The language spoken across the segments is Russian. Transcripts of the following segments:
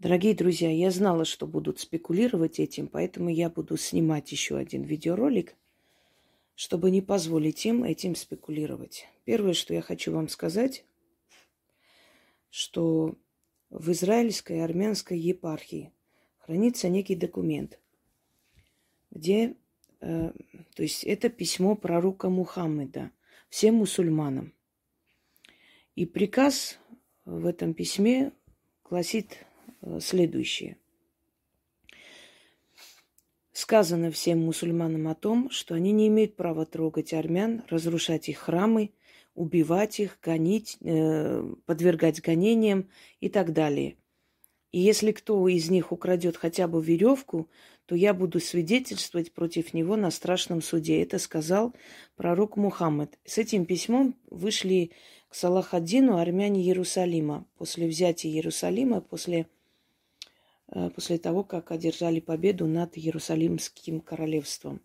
Дорогие друзья, я знала, что будут спекулировать этим, поэтому я буду снимать еще один видеоролик, чтобы не позволить им этим спекулировать. Первое, что я хочу вам сказать, что в израильской армянской епархии хранится некий документ, где, э, то есть это письмо пророка Мухаммеда всем мусульманам. И приказ в этом письме гласит следующее. Сказано всем мусульманам о том, что они не имеют права трогать армян, разрушать их храмы, убивать их, гонить, э, подвергать гонениям и так далее. И если кто из них украдет хотя бы веревку, то я буду свидетельствовать против него на страшном суде. Это сказал пророк Мухаммед. С этим письмом вышли к Салахаддину армяне Иерусалима. После взятия Иерусалима, после Э, после того, как одержали победу над Иерусалимским королевством,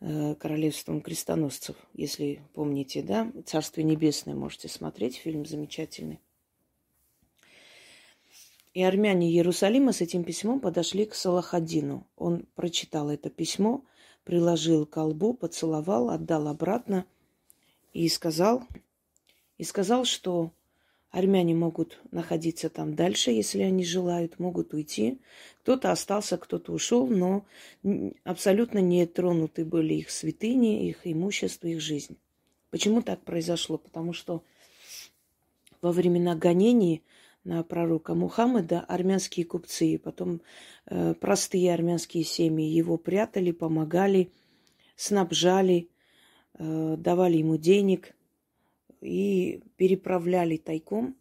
э, королевством крестоносцев, если помните, да? «Царствие небесное» можете смотреть, фильм замечательный. И армяне Иерусалима с этим письмом подошли к Салахадину. Он прочитал это письмо, приложил к колбу, поцеловал, отдал обратно и сказал, и сказал, что Армяне могут находиться там дальше, если они желают, могут уйти. Кто-то остался, кто-то ушел, но абсолютно не тронуты были их святыни, их имущество, их жизнь. Почему так произошло? Потому что во времена гонений на пророка Мухаммеда армянские купцы, потом э, простые армянские семьи его прятали, помогали, снабжали, э, давали ему денег – и переправляли тайком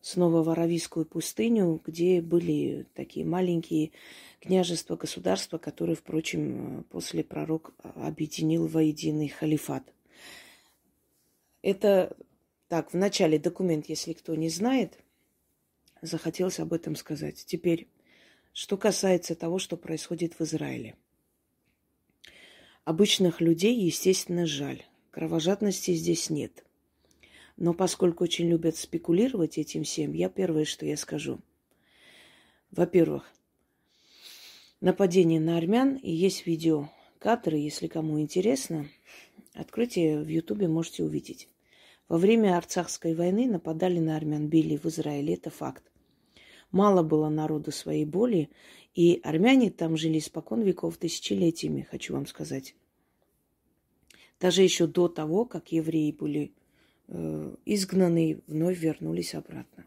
снова в Аравийскую пустыню, где были такие маленькие княжества, государства, которые, впрочем, после пророк объединил воединый халифат. Это так, в начале документ, если кто не знает, захотелось об этом сказать. Теперь, что касается того, что происходит в Израиле. Обычных людей, естественно, жаль. Кровожадности здесь нет. Но поскольку очень любят спекулировать этим всем, я первое, что я скажу. Во-первых, нападение на армян, и есть видео кадры, если кому интересно, откройте в Ютубе, можете увидеть. Во время Арцахской войны нападали на армян, били в Израиле, это факт. Мало было народу своей боли, и армяне там жили спокон веков тысячелетиями, хочу вам сказать. Даже еще до того, как евреи были э, изгнаны, вновь вернулись обратно.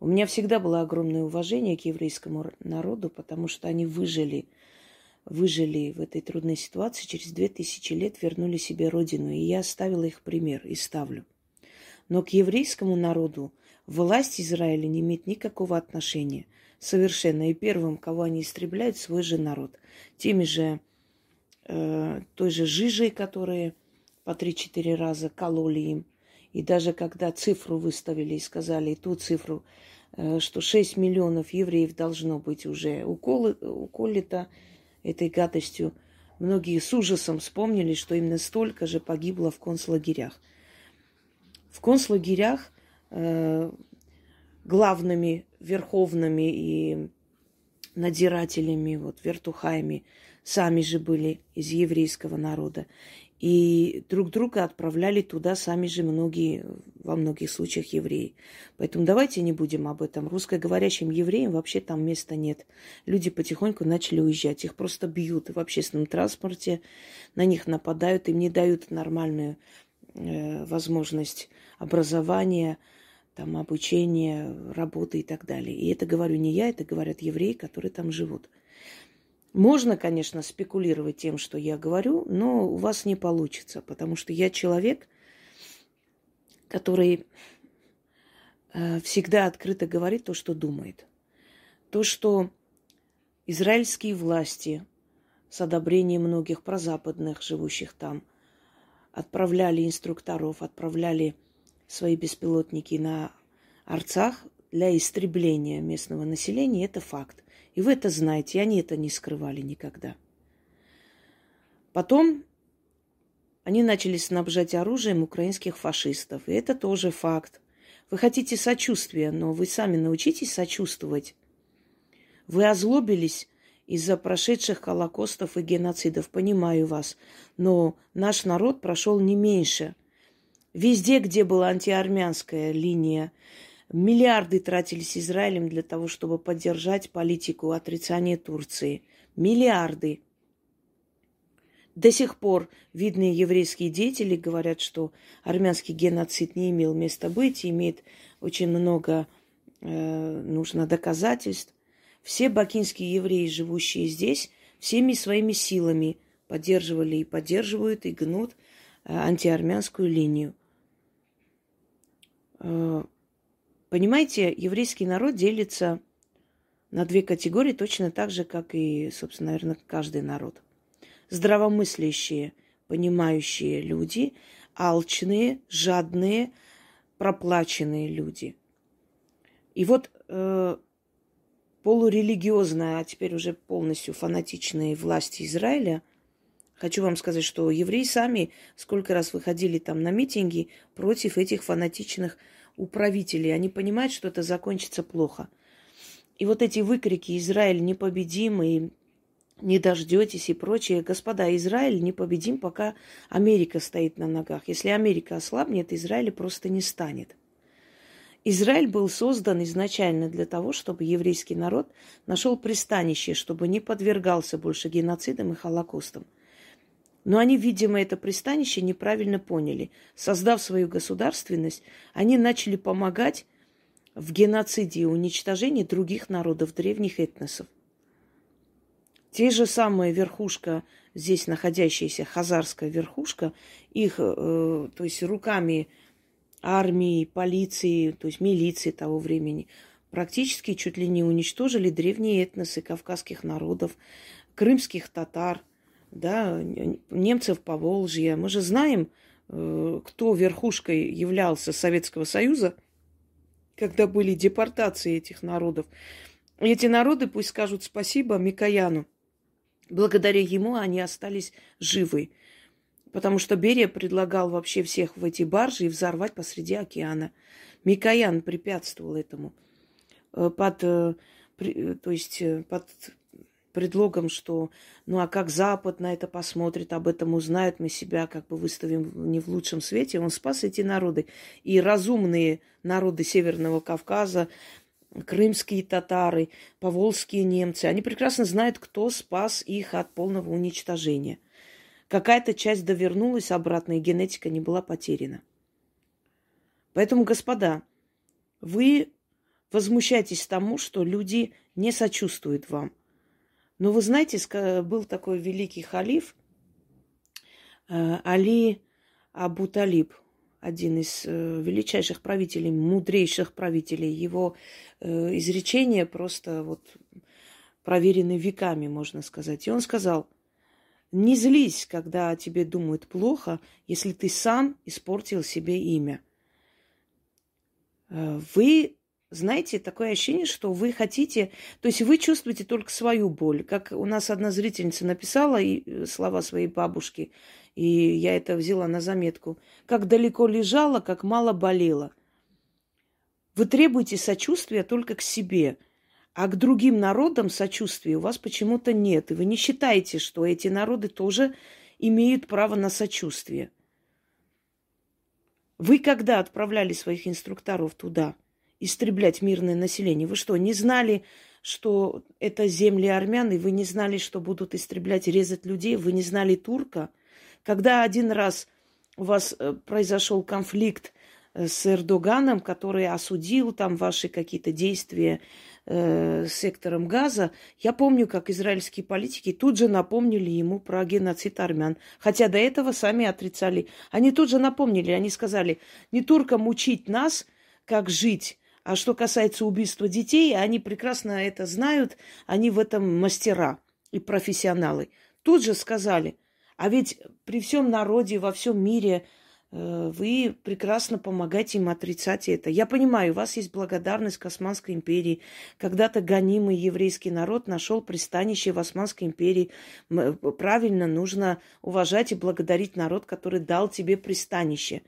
У меня всегда было огромное уважение к еврейскому народу, потому что они выжили, выжили в этой трудной ситуации, через две тысячи лет вернули себе родину. И я оставила их пример и ставлю. Но к еврейскому народу власть Израиля не имеет никакого отношения. Совершенно. И первым, кого они истребляют, свой же народ. Теми же той же жижей, которые по 3-4 раза кололи им. И даже когда цифру выставили и сказали и ту цифру, э, что 6 миллионов евреев должно быть уже уколы, уколито этой гадостью, многие с ужасом вспомнили, что именно столько же погибло в концлагерях. В концлагерях э, главными, верховными и надзирателями, вот, вертухаями сами же были из еврейского народа. И друг друга отправляли туда сами же многие, во многих случаях евреи. Поэтому давайте не будем об этом. Русскоговорящим евреям вообще там места нет. Люди потихоньку начали уезжать. Их просто бьют в общественном транспорте, на них нападают, им не дают нормальную э, возможность образования, там, обучения, работы и так далее. И это говорю не я, это говорят евреи, которые там живут. Можно, конечно, спекулировать тем, что я говорю, но у вас не получится, потому что я человек, который э, всегда открыто говорит то, что думает. То, что израильские власти с одобрением многих прозападных, живущих там, отправляли инструкторов, отправляли свои беспилотники на Арцах для истребления местного населения, это факт. И вы это знаете, и они это не скрывали никогда. Потом они начали снабжать оружием украинских фашистов. И это тоже факт. Вы хотите сочувствия, но вы сами научитесь сочувствовать. Вы озлобились из-за прошедших холокостов и геноцидов, понимаю вас. Но наш народ прошел не меньше. Везде, где была антиармянская линия, миллиарды тратились Израилем для того, чтобы поддержать политику отрицания Турции. Миллиарды. До сих пор видные еврейские деятели говорят, что армянский геноцид не имел места быть, имеет очень много э, нужно доказательств. Все бакинские евреи, живущие здесь, всеми своими силами поддерживали и поддерживают и гнут э, антиармянскую линию. Понимаете, еврейский народ делится на две категории точно так же, как и, собственно, наверное, каждый народ. Здравомыслящие, понимающие люди, алчные, жадные, проплаченные люди. И вот э, полурелигиозная, а теперь уже полностью фанатичные власти Израиля, хочу вам сказать, что евреи сами сколько раз выходили там на митинги против этих фанатичных управителей. Они понимают, что это закончится плохо. И вот эти выкрики «Израиль непобедимый», «Не дождетесь» и прочее. Господа, Израиль непобедим, пока Америка стоит на ногах. Если Америка ослабнет, Израиля просто не станет. Израиль был создан изначально для того, чтобы еврейский народ нашел пристанище, чтобы не подвергался больше геноцидам и холокостам. Но они, видимо, это пристанище неправильно поняли. Создав свою государственность, они начали помогать в геноциде и уничтожении других народов, древних этносов. Те же самые верхушка, здесь находящаяся хазарская верхушка, их, э, то есть руками армии, полиции, то есть милиции того времени, практически чуть ли не уничтожили древние этносы кавказских народов, крымских татар, да, немцев по Волжье. Мы же знаем, э, кто верхушкой являлся Советского Союза, когда были депортации этих народов. эти народы пусть скажут спасибо Микояну. Благодаря ему они остались живы. Потому что Берия предлагал вообще всех в эти баржи и взорвать посреди океана. Микоян препятствовал этому. Э, под, э, то есть под предлогом, что ну а как Запад на это посмотрит, об этом узнают, мы себя как бы выставим не в лучшем свете. Он спас эти народы. И разумные народы Северного Кавказа, крымские татары, поволжские немцы, они прекрасно знают, кто спас их от полного уничтожения – Какая-то часть довернулась обратно, и генетика не была потеряна. Поэтому, господа, вы возмущаетесь тому, что люди не сочувствуют вам. Но вы знаете, был такой великий халиф э, Али Абу Талиб, один из э, величайших правителей, мудрейших правителей. Его э, изречения просто вот проверены веками, можно сказать. И он сказал – не злись, когда о тебе думают плохо, если ты сам испортил себе имя. Вы знаете, такое ощущение, что вы хотите, то есть вы чувствуете только свою боль. Как у нас одна зрительница написала э, слова своей бабушки, и я это взяла на заметку. Как далеко лежала, как мало болела. Вы требуете сочувствия только к себе – а к другим народам сочувствия у вас почему-то нет. И вы не считаете, что эти народы тоже имеют право на сочувствие. Вы когда отправляли своих инструкторов туда истреблять мирное население, вы что, не знали, что это земли армян, и вы не знали, что будут истреблять, резать людей, вы не знали турка? Когда один раз у вас э, произошел конфликт э, с Эрдоганом, который осудил там ваши какие-то действия, э, сектором газа, я помню, как израильские политики тут же напомнили ему про геноцид армян. Хотя до этого сами отрицали. Они тут же напомнили, они сказали, не туркам учить нас, как жить, а что касается убийства детей, они прекрасно это знают, они в этом мастера и профессионалы. Тут же сказали, а ведь при всем народе, во всем мире Э, вы прекрасно помогаете им отрицать это. Я понимаю, у вас есть благодарность к Османской империи. Когда-то гонимый еврейский народ нашел пристанище в Османской империи. Правильно, нужно уважать и благодарить народ, который дал тебе пристанище.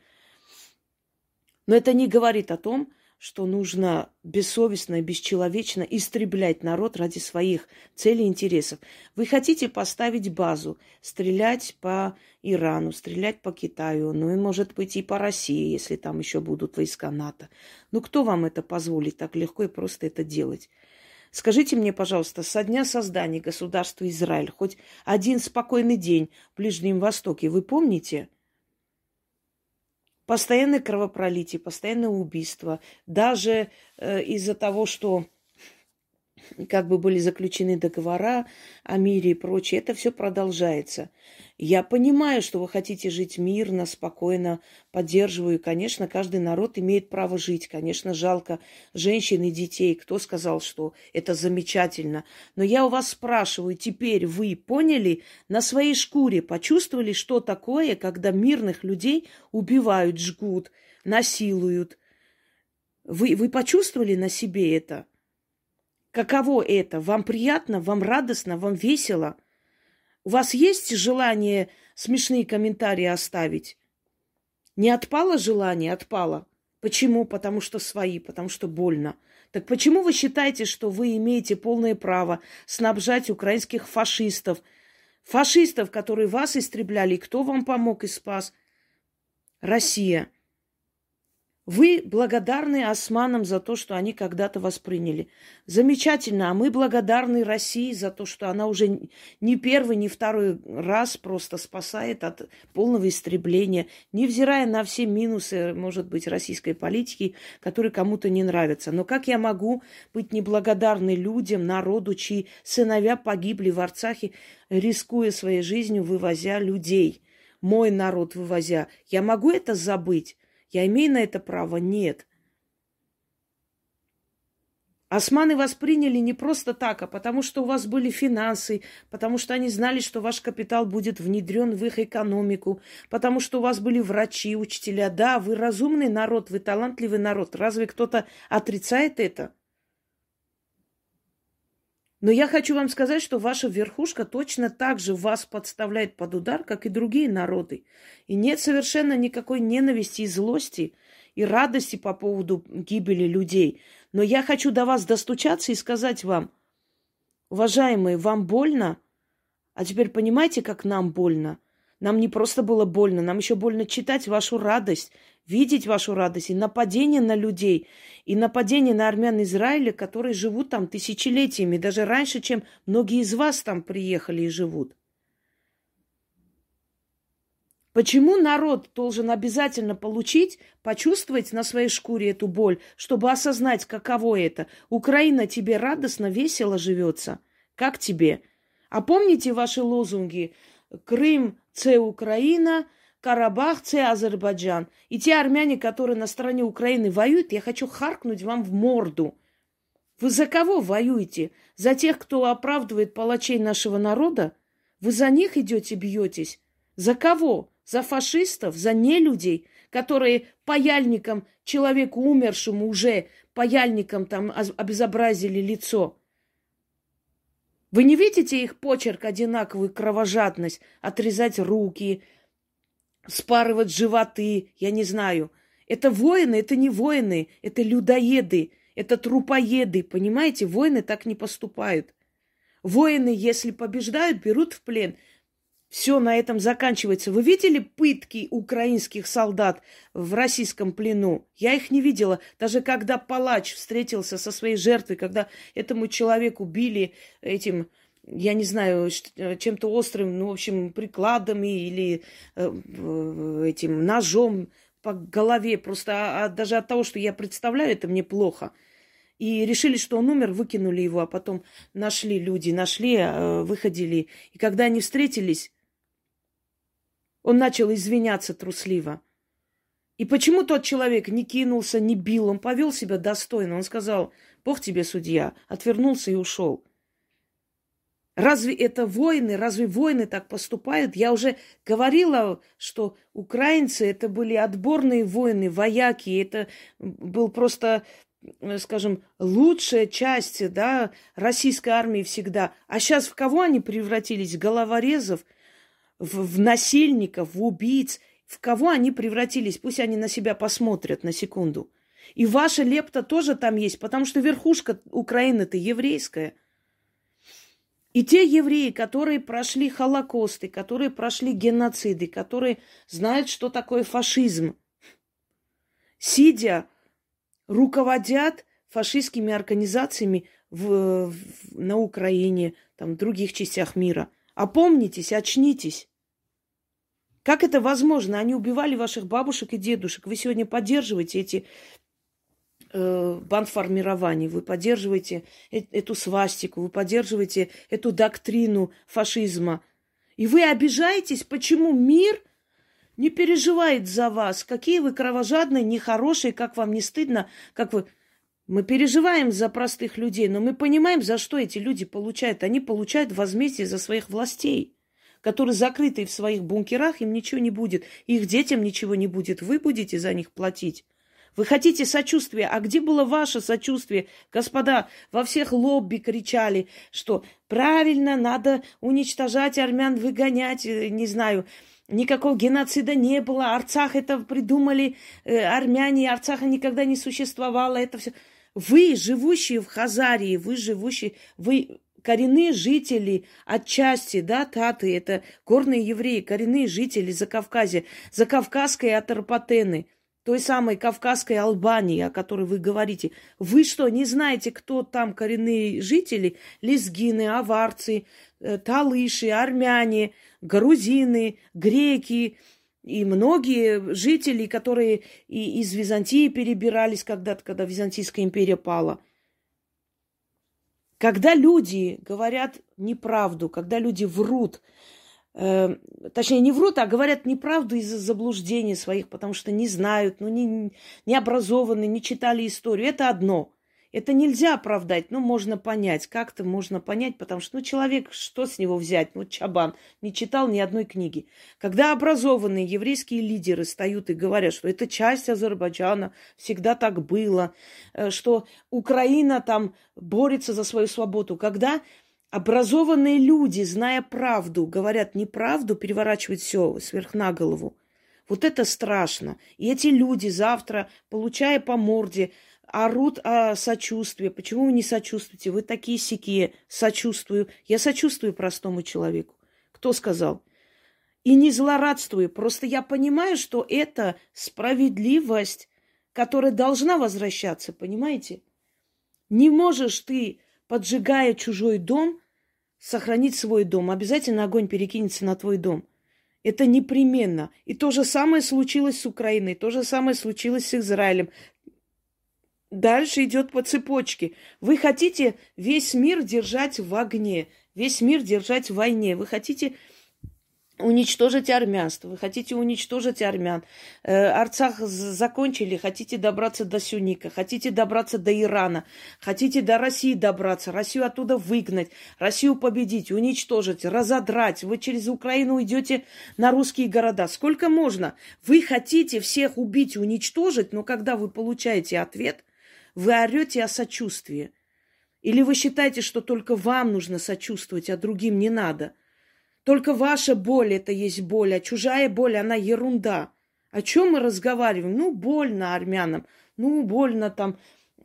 Но это не говорит о том, что нужно бессовестно и бесчеловечно истреблять народ ради своих целей и интересов. Вы хотите поставить базу, стрелять по Ирану, стрелять по Китаю, ну и, может быть, и по России, если там еще будут войска НАТО. Ну кто вам это позволит так легко и просто это делать? Скажите мне, пожалуйста, со дня создания государства Израиль, хоть один спокойный день в Ближнем Востоке, вы помните? Постоянное кровопролитие, постоянное убийство. Даже э, из-за того, что как бы были заключены договора о мире и прочее, это все продолжается. Я понимаю, что вы хотите жить мирно, спокойно, поддерживаю. Конечно, каждый народ имеет право жить. Конечно, жалко женщин и детей. Кто сказал, что это замечательно? Но я у вас спрашиваю, теперь вы поняли на своей шкуре, почувствовали, что такое, когда мирных людей убивают, жгут, насилуют? Вы, вы почувствовали на себе это? Каково это? Вам приятно, вам радостно, вам весело – у вас есть желание смешные комментарии оставить? Не отпало желание? Отпало. Почему? Потому что свои, потому что больно. Так почему вы считаете, что вы имеете полное право снабжать украинских фашистов? Фашистов, которые вас истребляли. Кто вам помог и спас? Россия. Вы благодарны османам за то, что они когда-то восприняли. Замечательно. А мы благодарны России за то, что она уже не первый, не второй раз просто спасает от полного истребления, невзирая на все минусы, может быть, российской политики, которые кому-то не нравятся. Но как я могу быть неблагодарной людям, народу, чьи сыновья погибли в Арцахе, рискуя своей жизнью, вывозя людей? Мой народ вывозя. Я могу это забыть? Я имею на это право? Нет. Османы восприняли не просто так, а потому что у вас были финансы, потому что они знали, что ваш капитал будет внедрен в их экономику, потому что у вас были врачи, учителя. Да, вы разумный народ, вы талантливый народ. Разве кто-то отрицает это? Но я хочу вам сказать, что ваша верхушка точно так же вас подставляет под удар, как и другие народы. И нет совершенно никакой ненависти и злости и радости по поводу гибели людей. Но я хочу до вас достучаться и сказать вам, уважаемые, вам больно? А теперь понимаете, как нам больно? Нам не просто было больно, нам еще больно читать вашу радость, видеть вашу радость и нападение на людей, и нападение на армян Израиля, которые живут там тысячелетиями, даже раньше, чем многие из вас там приехали и живут. Почему народ должен обязательно получить, почувствовать на своей шкуре эту боль, чтобы осознать, каково это? Украина тебе радостно, весело живется. Как тебе? А помните ваши лозунги? Крым – це Украина – Карабах, це Азербайджан. И те армяне, которые на стороне Украины воюют, я хочу харкнуть вам в морду. Вы за кого воюете? За тех, кто оправдывает палачей нашего народа? Вы за них идете, бьетесь? За кого? За фашистов? За нелюдей, которые паяльником человеку умершему уже паяльником там обезобразили лицо? Вы не видите их почерк одинаковую кровожадность, отрезать руки, спарывать животы, я не знаю. Это воины, это не воины, это людоеды, это трупоеды, понимаете? Воины так не поступают. Воины, если побеждают, берут в плен. Все на этом заканчивается. Вы видели пытки украинских солдат в российском плену? Я их не видела. Даже когда палач встретился со своей жертвой, когда этому человеку били этим я не знаю, э, чем-то острым, ну, в общем, прикладами или э, этим ножом по голове. Просто а, а, даже от того, что я представляю, это мне плохо. И решили, что он умер, выкинули его, а потом нашли люди, нашли, э, выходили. И когда они встретились, он начал извиняться трусливо. И почему тот человек не кинулся, не бил, он повел себя достойно. Он сказал, Бог тебе судья, отвернулся и ушел. Разве это войны? Разве войны так поступают? Я уже говорила, что украинцы это были отборные воины, вояки. Это был просто, скажем, лучшая часть да, российской армии всегда. А сейчас в кого они превратились? Головорезов, в, в насильников, в убийц. в кого они превратились. Пусть они на себя посмотрят на секунду. И ваша лепта тоже там есть, потому что верхушка Украины-то еврейская. И те евреи, которые прошли Холокосты, которые прошли геноциды, которые знают, что такое фашизм, сидя, руководят фашистскими организациями в, в, на Украине, там, в других частях мира. Опомнитесь, очнитесь. Как это возможно? Они убивали ваших бабушек и дедушек. Вы сегодня поддерживаете эти бандформирований, вы поддерживаете э- эту свастику, вы поддерживаете эту доктрину фашизма. И вы обижаетесь, почему мир не переживает за вас, какие вы кровожадные, нехорошие, как вам не стыдно, как вы... Мы переживаем за простых людей, но мы понимаем, за что эти люди получают. Они получают возмездие за своих властей, которые закрыты в своих бункерах, им ничего не будет, их детям ничего не будет. Вы будете за них платить. Вы хотите сочувствия, а где было ваше сочувствие? Господа, во всех лобби кричали, что правильно, надо уничтожать армян, выгонять, э, не знаю, Никакого геноцида не было. Арцах это придумали э, армяне. Арцаха никогда не существовало. Это все. Вы, живущие в Хазарии, вы живущие, вы коренные жители отчасти, да, таты, это горные евреи, коренные жители Закавказья, Закавказской Атарпатены, той самой Кавказской Албании, о которой вы говорите. Вы что, не знаете, кто там коренные жители? Лезгины, аварцы, э, талыши, армяне, грузины, греки, и многие жители, которые и из Византии перебирались когда-то, когда Византийская империя пала. Когда люди говорят неправду, когда люди врут, э, точнее не врут, а говорят неправду из-за заблуждений своих, потому что не знают, ну не, не образованы, не читали историю, это одно. Это нельзя оправдать, но можно понять. Как-то можно понять, потому что, ну, человек, что с него взять? Ну, Чабан не читал ни одной книги. Когда образованные еврейские лидеры встают и говорят, что это часть Азербайджана, всегда так было, э, что Украина там борется за свою свободу. Когда образованные люди, зная правду, говорят неправду, переворачивают все сверх на голову. Вот это страшно. И эти люди завтра, получая по морде, орут о сочувствии. Почему вы не сочувствуете? Вы такие сякие. Сочувствую. Я сочувствую простому человеку. Кто сказал? И не злорадствую. Просто я понимаю, что это справедливость, которая должна возвращаться. Понимаете? Не можешь ты, поджигая чужой дом, сохранить свой дом. Обязательно огонь перекинется на твой дом. Это непременно. И то же самое случилось с Украиной, то же самое случилось с Израилем, дальше идет по цепочке. Вы хотите весь мир держать в огне, весь мир держать в войне. Вы хотите уничтожить армянство, вы хотите уничтожить армян. Э, Арцах закончили, хотите добраться до Сюника, хотите добраться до Ирана, хотите до России добраться, Россию оттуда выгнать, Россию победить, уничтожить, разодрать. Вы через Украину идете на русские города. Сколько можно? Вы хотите всех убить, уничтожить, но когда вы получаете ответ – вы орете о сочувствии. Или вы считаете, что только вам нужно сочувствовать, а другим не надо? Только ваша боль это есть боль, а чужая боль, она ерунда. О чем мы разговариваем? Ну, больно армянам, ну, больно там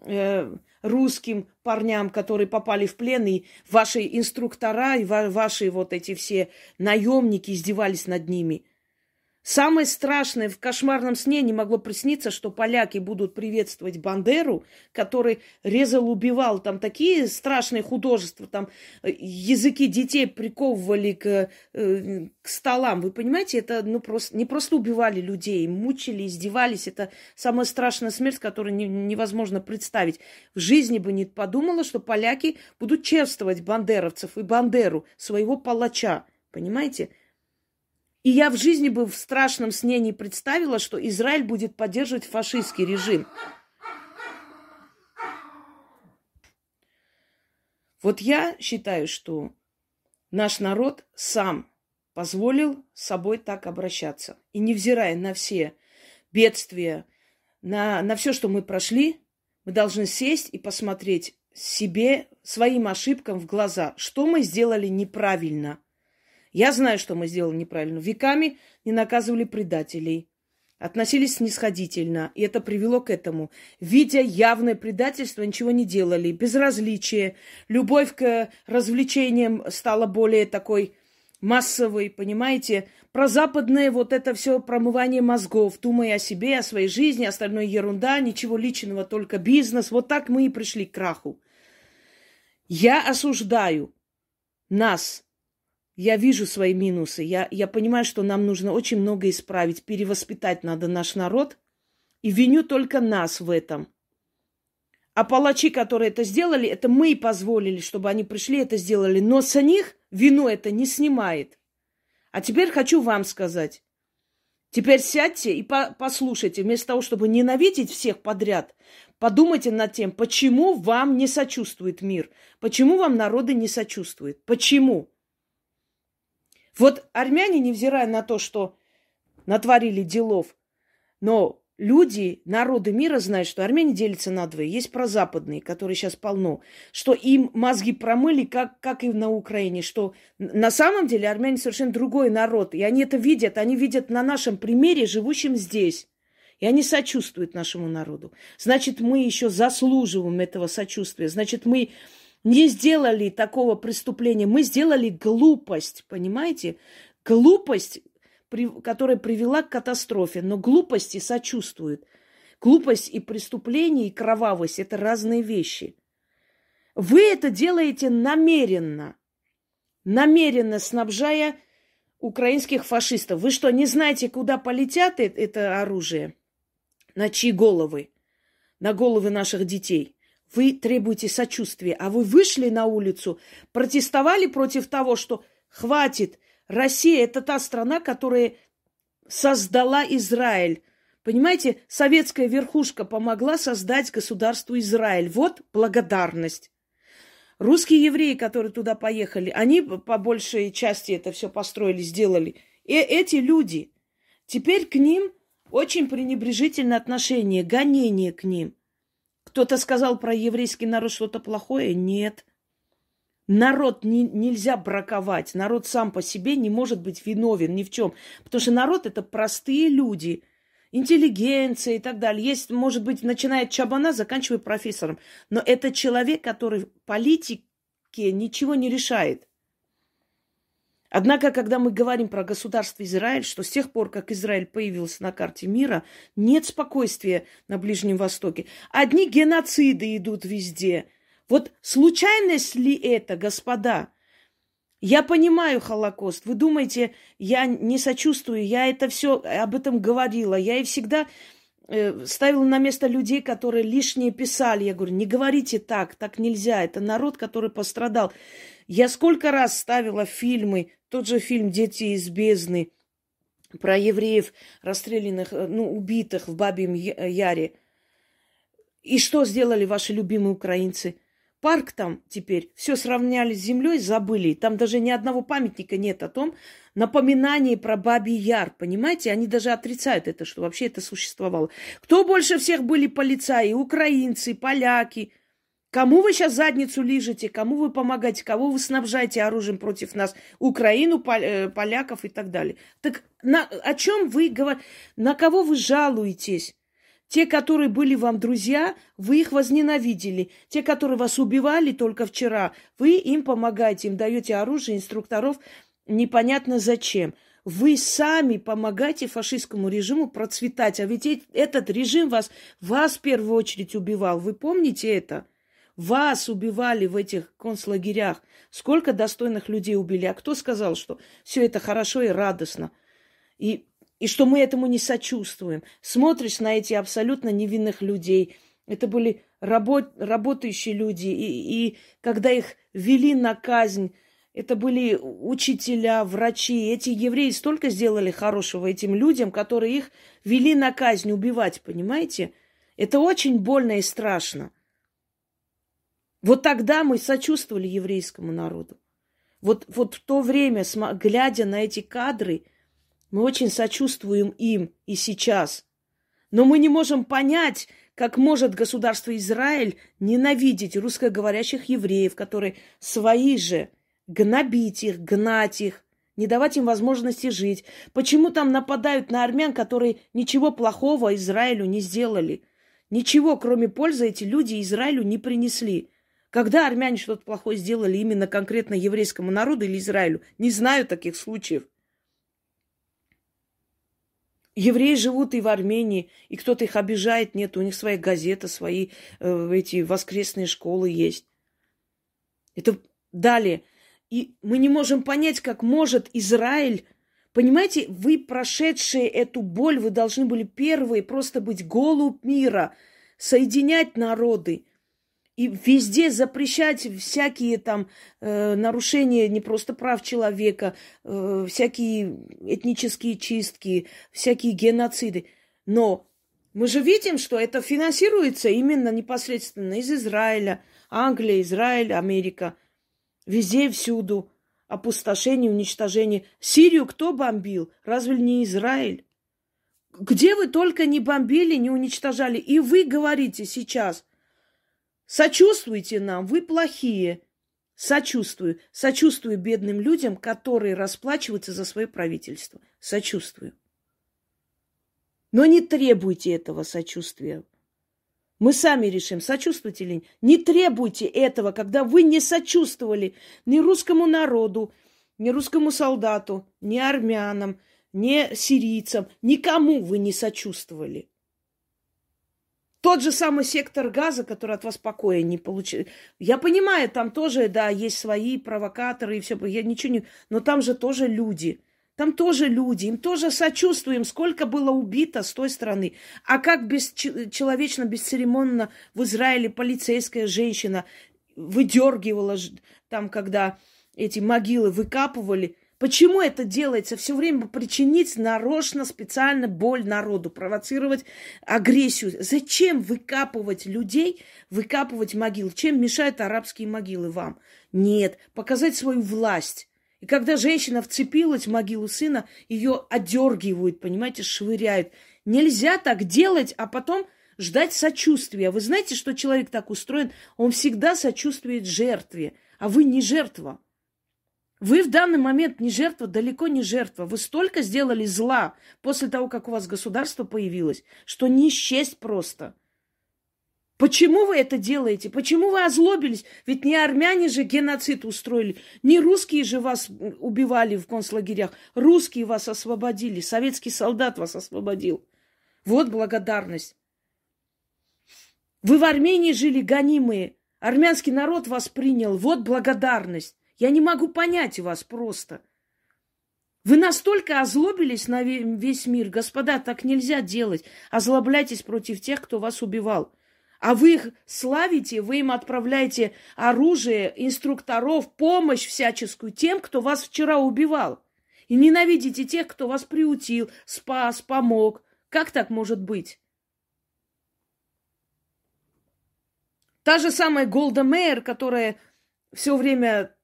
э, русским парням, которые попали в плен, и ваши инструктора, и ваши вот эти все наемники издевались над ними. Самое страшное в кошмарном сне не могло присниться, что поляки будут приветствовать Бандеру, который резал, убивал. Там такие страшные художества, там э, языки детей приковывали к, э, к столам. Вы понимаете, это ну, просто, не просто убивали людей, мучили, издевались. Это самая страшная смерть, которую не, невозможно представить. В жизни бы не подумала, что поляки будут чествовать бандеровцев и Бандеру, своего палача. Понимаете? И я в жизни бы в страшном сне не представила, что Израиль будет поддерживать фашистский режим. Вот я считаю, что наш народ сам позволил с собой так обращаться. И невзирая на все бедствия, на, на все, что мы прошли, мы должны сесть и посмотреть себе, своим ошибкам в глаза, что мы сделали неправильно – Я знаю, что мы сделали неправильно. Веками не наказывали предателей. Относились снисходительно. И это привело к этому. Видя явное предательство, ничего не делали. Безразличие. Любовь к развлечениям стала более такой массовой, понимаете? Про западное вот это все промывание мозгов, думая о себе, о своей жизни, остальное ерунда, ничего личного, только бизнес. Вот так мы и пришли к краху. Я осуждаю нас, я вижу свои минусы. Я, я понимаю, что нам нужно очень много исправить. Перевоспитать надо наш народ. И виню только нас в этом. А палачи, которые это сделали, это мы и позволили, чтобы они пришли это сделали. Но с них вину это не снимает. А теперь хочу вам сказать. Теперь сядьте и по послушайте, вместо того, чтобы ненавидеть всех подряд, подумайте над тем, почему вам не сочувствует мир, почему вам народы не сочувствуют, почему. Вот армяне, невзирая на то, что натворили делов, но люди, народы мира знают, что Армения делится на двое. Есть прозападные, которые сейчас полно, что им мозги промыли, как, как и на Украине, что на самом деле армяне совершенно другой народ. И они это видят, они видят на нашем примере, живущем здесь. И они сочувствуют нашему народу. Значит, мы еще заслуживаем этого сочувствия. Значит, мы не сделали такого преступления. Мы сделали глупость, понимаете? Глупость, которая привела к катастрофе. Но глупости сочувствует. Глупость и преступление, и кровавость – это разные вещи. Вы это делаете намеренно. Намеренно снабжая украинских фашистов. Вы что, не знаете, куда полетят это оружие? На чьи головы? На головы наших детей – вы требуете сочувствия, а вы вышли на улицу, протестовали против того, что хватит, Россия это та страна, которая создала Израиль. Понимаете, советская верхушка помогла создать государство Израиль. Вот благодарность. Русские евреи, которые туда поехали, они по большей части это все построили, сделали. И эти люди, теперь к ним очень пренебрежительное отношение, гонение к ним. Кто-то сказал про еврейский народ что-то плохое? Нет. Народ не, нельзя браковать. Народ сам по себе не может быть виновен ни в чем. Потому что народ это простые люди, интеллигенция и так далее. Есть, может быть, начиная от чабана, заканчивая профессором. Но это человек, который политике ничего не решает. Однако, когда мы говорим про государство Израиль, что с тех пор, как Израиль появился на карте мира, нет спокойствия на Ближнем Востоке. Одни геноциды идут везде. Вот случайность ли это, господа? Я понимаю Холокост. Вы думаете, я не сочувствую, я это все об этом говорила. Я и всегда ставила на место людей, которые лишнее писали. Я говорю, не говорите так, так нельзя. Это народ, который пострадал. Я сколько раз ставила фильмы, тот же фильм «Дети из бездны», про евреев, расстрелянных, э, ну, убитых в Бабьем Яре. И что сделали ваши любимые украинцы? Парк там теперь все сравняли с землей, забыли. Там даже ни одного памятника нет о том, напоминании про Бабий Яр. Понимаете, они даже отрицают это, что вообще это существовало. Кто больше всех были полицаи? Украинцы, поляки, Кому вы сейчас задницу лижете, кому вы помогаете, кого вы снабжаете оружием против нас? Украину, э, поляков и так далее. Так на, о чем вы говорите? На кого вы жалуетесь? Те, которые были вам друзья, вы их возненавидели. Те, которые вас убивали только вчера, вы им помогаете, им даете оружие, инструкторов, непонятно зачем. Вы сами помогаете фашистскому режиму процветать. А ведь этот режим вас, вас в первую очередь убивал. Вы помните это? Вас убивали в этих концлагерях. Сколько достойных людей убили. А кто сказал, что все это хорошо и радостно? И, и что мы этому не сочувствуем. Смотришь на эти абсолютно невинных людей. Это были работ, работающие люди. И, и когда их вели на казнь, это были учителя, врачи. Эти евреи столько сделали хорошего этим людям, которые их вели на казнь убивать, понимаете? Это очень больно и страшно. Вот тогда мы сочувствовали еврейскому народу. Вот, вот в то время, глядя на эти кадры, мы очень сочувствуем им и сейчас. Но мы не можем понять, как может государство Израиль ненавидеть русскоговорящих евреев, которые свои же, гнобить их, гнать их, не давать им возможности жить. Почему там нападают на армян, которые ничего плохого Израилю не сделали? Ничего, кроме пользы, эти люди Израилю не принесли. Когда армяне что-то плохое сделали именно конкретно еврейскому народу или Израилю? Не знаю таких случаев. Евреи живут и в Армении, и кто-то их обижает, нет, у них своя газета, свои э, эти воскресные школы есть. Это далее. И мы не можем понять, как может Израиль Понимаете, вы, прошедшие эту боль, вы должны были первые просто быть голубь мира, соединять народы и везде запрещать всякие там э, нарушения не просто прав человека, э, всякие этнические чистки, всякие геноциды. Но мы же видим, что это финансируется именно непосредственно из Израиля, Англия, Израиль, Америка – Везде всюду. Опустошение, уничтожение. Сирию кто бомбил? Разве не Израиль? Где вы только не бомбили, не уничтожали. И вы говорите сейчас, сочувствуйте нам, вы плохие. Сочувствую. Сочувствую бедным людям, которые расплачиваются за свое правительство. Сочувствую. Но не требуйте этого сочувствия. Мы сами решим, сочувствуете ли. Не требуйте этого, когда вы не сочувствовали ни русскому народу, ни русскому солдату, ни армянам, ни сирийцам. Никому вы не сочувствовали. Тот же самый сектор газа, который от вас покоя не получил. Я понимаю, там тоже, да, есть свои провокаторы и все. Я ничего не... Но там же тоже люди. Там тоже люди, им тоже сочувствуем, сколько было убито с той стороны. А как бесчеловечно, бесцеремонно в Израиле полицейская женщина выдергивала там, когда эти могилы выкапывали. Почему это делается? Все время причинить нарочно, специально боль народу, провоцировать агрессию. Зачем выкапывать людей, выкапывать могилы? Чем мешают арабские могилы вам? Нет, показать свою власть. И когда женщина вцепилась в могилу сына, ее одергивают, понимаете, швыряют. Нельзя так делать, а потом ждать сочувствия. Вы знаете, что человек так устроен? Он всегда сочувствует жертве, а вы не жертва. Вы в данный момент не жертва, далеко не жертва. Вы столько сделали зла после того, как у вас государство появилось, что не счесть просто – Почему вы это делаете? Почему вы озлобились? Ведь не армяне же геноцид устроили, не русские же вас убивали в концлагерях. Русские вас освободили, советский солдат вас освободил. Вот благодарность. Вы в Армении жили гонимые, армянский народ вас принял. Вот благодарность. Я не могу понять вас просто. Вы настолько озлобились на весь мир. Господа, так нельзя делать. Озлобляйтесь против тех, кто вас убивал. А вы их славите, вы им отправляете оружие, инструкторов, помощь всяческую тем, кто вас вчера убивал. И ненавидите тех, кто вас приутил, спас, помог. Как так может быть? Та же самая Голда Мейер, которая все время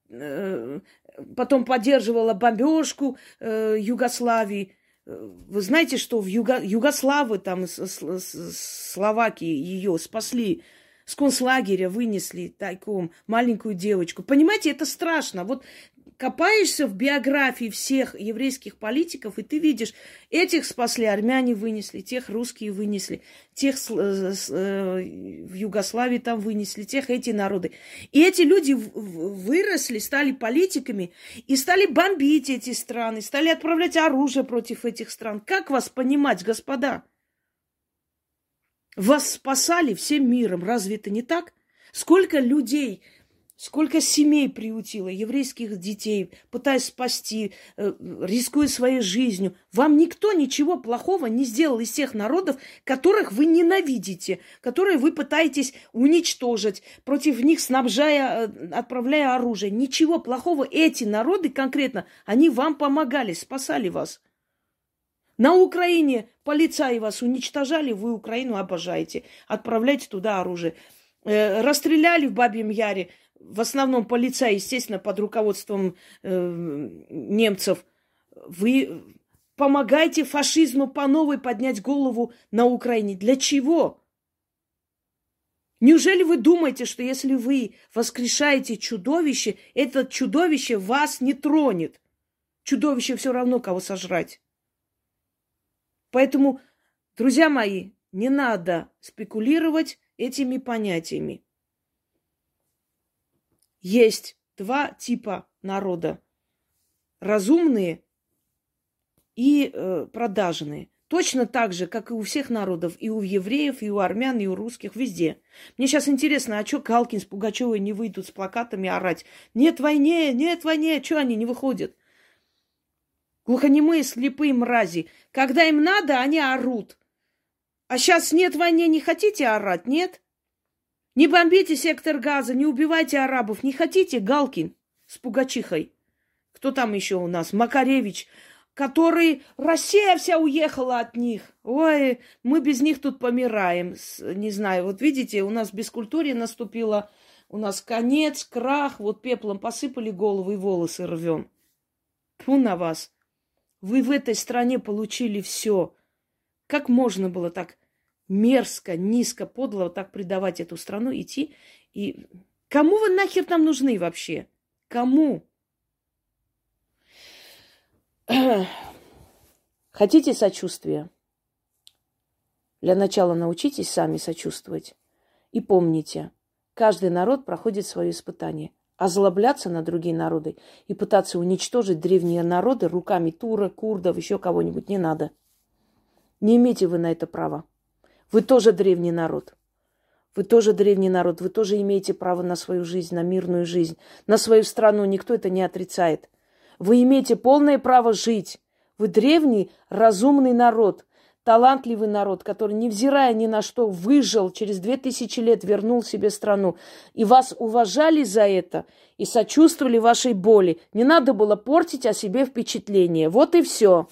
потом поддерживала бомбежку э, Югославии, вы знаете, что в Юго... Югославы, там, с, с, с Словакии ее спасли, с концлагеря вынесли тайком маленькую девочку. Понимаете, это страшно. Вот копаешься в биографии всех еврейских политиков, и ты видишь, этих спасли, армяне вынесли, тех русские вынесли, тех э, в Югославии там вынесли, тех эти народы. И эти люди выросли, стали политиками и стали бомбить эти страны, стали отправлять оружие против этих стран. Как вас понимать, господа? Вас спасали всем миром, разве это не так? Сколько людей Сколько семей приутило, еврейских детей, пытаясь спасти, э, рискуя своей жизнью. Вам никто ничего плохого не сделал из тех народов, которых вы ненавидите, которые вы пытаетесь уничтожить, против них снабжая, э, отправляя оружие. Ничего плохого. Эти народы конкретно, они вам помогали, спасали вас. На Украине полицаи вас уничтожали, вы Украину обожаете. Отправляйте туда оружие. Э, расстреляли в Бабьем Яре – в основном полиция, естественно, под руководством э, немцев, вы помогаете фашизму по новой поднять голову на Украине. Для чего? Неужели вы думаете, что если вы воскрешаете чудовище, это чудовище вас не тронет? чудовище все равно кого сожрать. Поэтому, друзья мои, не надо спекулировать этими понятиями. Есть два типа народа. Разумные и э, продажные. Точно так же, как и у всех народов, и у евреев, и у армян, и у русских, везде. Мне сейчас интересно, а что Галкин с Пугачевой не выйдут с плакатами орать? Нет войне, нет войне, что они не выходят? Глухонемые, слепые мрази. Когда им надо, они орут. А сейчас нет войны, не хотите орать, нет? Не бомбите сектор газа, не убивайте арабов. Не хотите, Галкин с Пугачихой? Кто там еще у нас? Макаревич который Россия вся уехала от них. Ой, мы без них тут помираем. Не знаю, вот видите, у нас бескультурье наступило, у нас конец, крах, вот пеплом посыпали головы и волосы рвем. Фу на вас. Вы в этой стране получили все. Как можно было так мерзко, низко, подло так предавать эту страну, идти и... Кому вы нахер там нужны вообще? Кому? Хотите сочувствия? Для начала научитесь сами сочувствовать. И помните, каждый народ проходит свое испытание. Озлобляться на другие народы и пытаться уничтожить древние народы руками турок, курдов, еще кого-нибудь не надо. Не имеете вы на это права. Вы тоже древний народ. Вы тоже древний народ. Вы тоже имеете право на свою жизнь, на мирную жизнь, на свою страну. Никто это не отрицает. Вы имеете полное право жить. Вы древний, разумный народ, талантливый народ, который, невзирая ни на что, выжил, через две тысячи лет вернул себе страну. И вас уважали за это и сочувствовали вашей боли. Не надо было портить о себе впечатление. Вот и все.